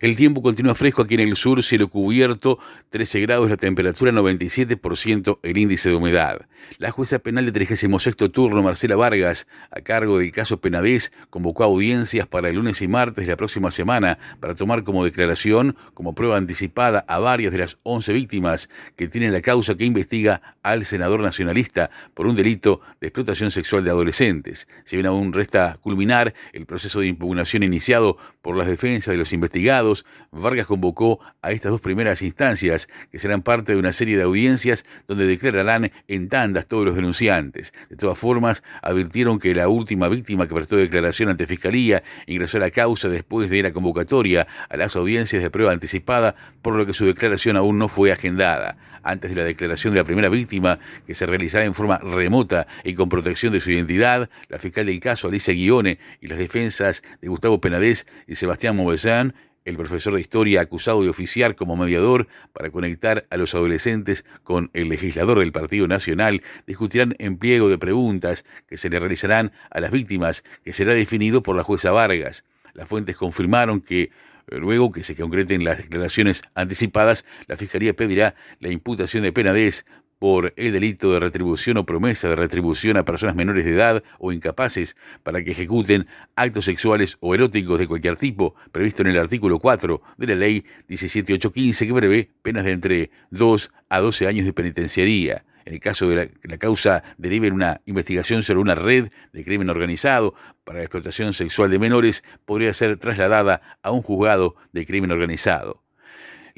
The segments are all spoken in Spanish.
El tiempo continúa fresco aquí en el sur, cielo cubierto, 13 grados la temperatura, 97% el índice de humedad. La jueza penal de 36 turno, Marcela Vargas, a cargo del caso Penadez, convocó audiencias para el lunes y martes de la próxima semana para tomar como declaración, como prueba anticipada, a varias de las 11 víctimas que tienen la causa que investiga al senador nacionalista por un delito de explotación sexual de adolescentes. Si bien aún resta culminar el proceso de impugnación iniciado por las defensas de los investigados, Vargas convocó a estas dos primeras instancias, que serán parte de una serie de audiencias donde declararán en tandas todos los denunciantes. De todas formas, advirtieron que la última víctima que prestó declaración ante Fiscalía ingresó a la causa después de la convocatoria a las audiencias de prueba anticipada, por lo que su declaración aún no fue agendada. Antes de la declaración de la primera víctima, que se realizará en forma remota y con protección de su identidad, la fiscal del caso, Alicia Guione, y las defensas de Gustavo Penadez y Sebastián Movezán el profesor de historia acusado de oficiar como mediador para conectar a los adolescentes con el legislador del Partido Nacional, discutirán en pliego de preguntas que se le realizarán a las víctimas, que será definido por la jueza Vargas. Las fuentes confirmaron que Luego que se concreten las declaraciones anticipadas, la Fiscalía pedirá la imputación de penadez por el delito de retribución o promesa de retribución a personas menores de edad o incapaces para que ejecuten actos sexuales o eróticos de cualquier tipo, previsto en el artículo 4 de la ley 17815 que prevé penas de entre 2 a 12 años de penitenciaría. En el caso de la, la causa derive en una investigación sobre una red de crimen organizado para la explotación sexual de menores, podría ser trasladada a un juzgado de crimen organizado.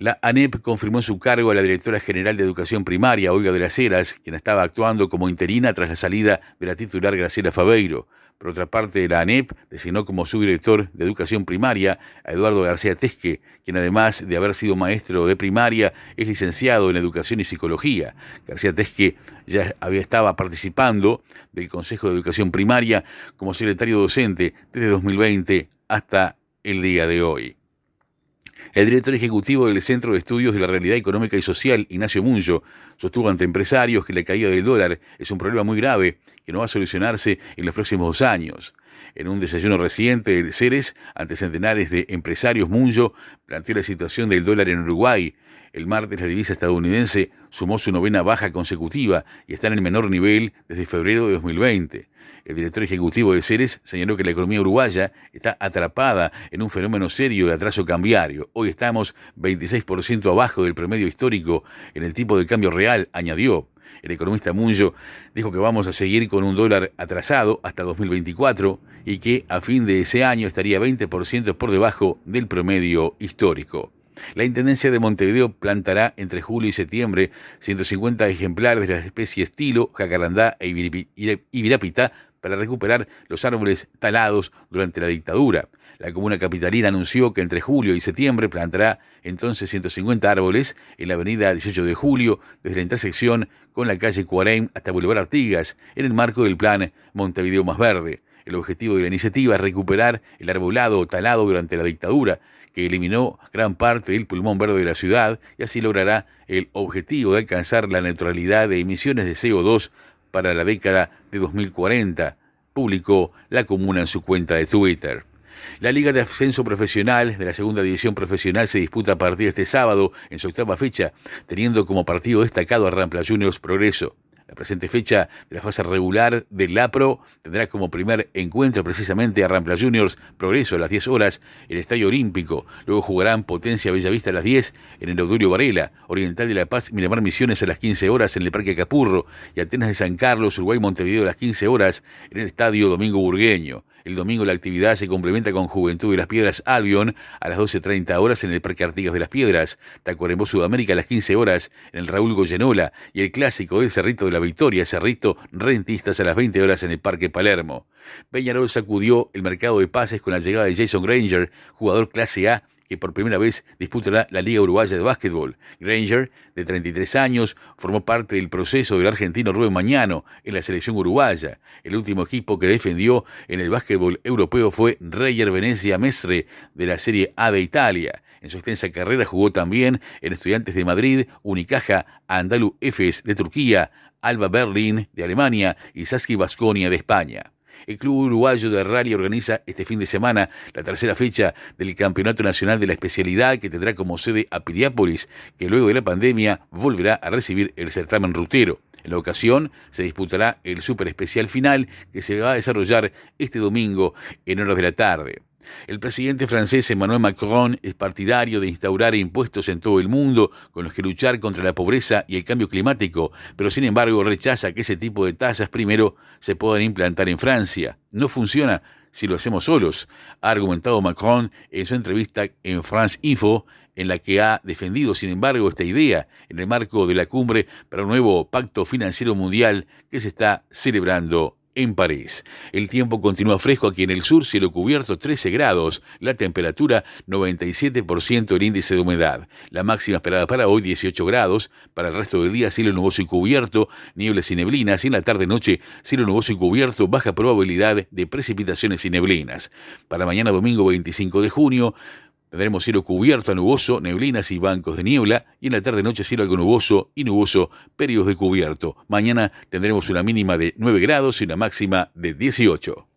La ANEP confirmó su cargo a la directora general de Educación Primaria, Olga de las Heras, quien estaba actuando como interina tras la salida de la titular Graciela Fabeiro. Por otra parte, la ANEP designó como subdirector de Educación Primaria a Eduardo García Tesque, quien además de haber sido maestro de primaria, es licenciado en Educación y Psicología. García Tesque ya había estaba participando del Consejo de Educación Primaria como secretario docente desde 2020 hasta el día de hoy. El director ejecutivo del Centro de Estudios de la Realidad Económica y Social, Ignacio Munzo, sostuvo ante empresarios que la caída del dólar es un problema muy grave que no va a solucionarse en los próximos dos años. En un desayuno reciente del Ceres, ante centenares de empresarios, Munzo planteó la situación del dólar en Uruguay. El martes la divisa estadounidense sumó su novena baja consecutiva y está en el menor nivel desde febrero de 2020. El director ejecutivo de Ceres señaló que la economía uruguaya está atrapada en un fenómeno serio de atraso cambiario. Hoy estamos 26% abajo del promedio histórico en el tipo de cambio real, añadió. El economista Munjo dijo que vamos a seguir con un dólar atrasado hasta 2024 y que a fin de ese año estaría 20% por debajo del promedio histórico. La Intendencia de Montevideo plantará entre julio y septiembre 150 ejemplares de la especie estilo, jacarandá e ibirapita para recuperar los árboles talados durante la dictadura. La comuna capitalina anunció que entre julio y septiembre plantará entonces 150 árboles en la avenida 18 de julio, desde la intersección con la calle Cuarem hasta Boulevard Artigas, en el marco del plan Montevideo Más Verde. El objetivo de la iniciativa es recuperar el arbolado talado durante la dictadura, que eliminó gran parte del pulmón verde de la ciudad y así logrará el objetivo de alcanzar la neutralidad de emisiones de CO2 para la década de 2040, publicó la comuna en su cuenta de Twitter. La Liga de Ascenso Profesional de la Segunda División Profesional se disputa a partir de este sábado en su octava fecha, teniendo como partido destacado a Rampla Juniors Progreso. La presente fecha de la fase regular del LAPRO tendrá como primer encuentro precisamente a Rampla Juniors Progreso a las 10 horas en el Estadio Olímpico. Luego jugarán Potencia Bellavista a las 10 en el Audurio Varela, Oriental de La Paz, Miramar Misiones a las 15 horas en el Parque Capurro y Atenas de San Carlos, Uruguay Montevideo a las 15 horas en el Estadio Domingo Burgueño. El domingo la actividad se complementa con Juventud de las Piedras Albion a las 12.30 horas en el Parque Artigas de las Piedras, Tacuarembó Sudamérica a las 15 horas en el Raúl Goyenola y el clásico del Cerrito de la Victoria, Cerrito Rentistas a las 20 horas en el Parque Palermo. Peñarol sacudió el mercado de pases con la llegada de Jason Granger, jugador clase A que por primera vez disputará la Liga Uruguaya de Básquetbol. Granger, de 33 años, formó parte del proceso del argentino Rubén Mañano en la selección uruguaya. El último equipo que defendió en el básquetbol europeo fue Reyer Venecia Mestre de la Serie A de Italia. En su extensa carrera jugó también en Estudiantes de Madrid, Unicaja, Andalu Efes de Turquía, Alba Berlin de Alemania y Saski Basconia de España. El Club Uruguayo de Rally organiza este fin de semana la tercera fecha del Campeonato Nacional de la Especialidad que tendrá como sede a Piriápolis, que luego de la pandemia volverá a recibir el certamen rutero. En la ocasión se disputará el Super Especial Final que se va a desarrollar este domingo en horas de la tarde. El presidente francés Emmanuel Macron es partidario de instaurar impuestos en todo el mundo con los que luchar contra la pobreza y el cambio climático, pero sin embargo rechaza que ese tipo de tasas primero se puedan implantar en Francia. No funciona si lo hacemos solos, ha argumentado Macron en su entrevista en France Info, en la que ha defendido, sin embargo, esta idea en el marco de la cumbre para un nuevo pacto financiero mundial que se está celebrando en París. El tiempo continúa fresco aquí en el sur, cielo cubierto 13 grados, la temperatura 97% el índice de humedad. La máxima esperada para hoy 18 grados, para el resto del día cielo nuboso y cubierto, nieblas y neblinas y en la tarde-noche cielo nuboso y cubierto, baja probabilidad de precipitaciones y neblinas. Para mañana domingo 25 de junio, Tendremos cielo cubierto a nuboso, neblinas y bancos de niebla, y en la tarde-noche cielo algo nuboso y nuboso, periodos de cubierto. Mañana tendremos una mínima de 9 grados y una máxima de 18.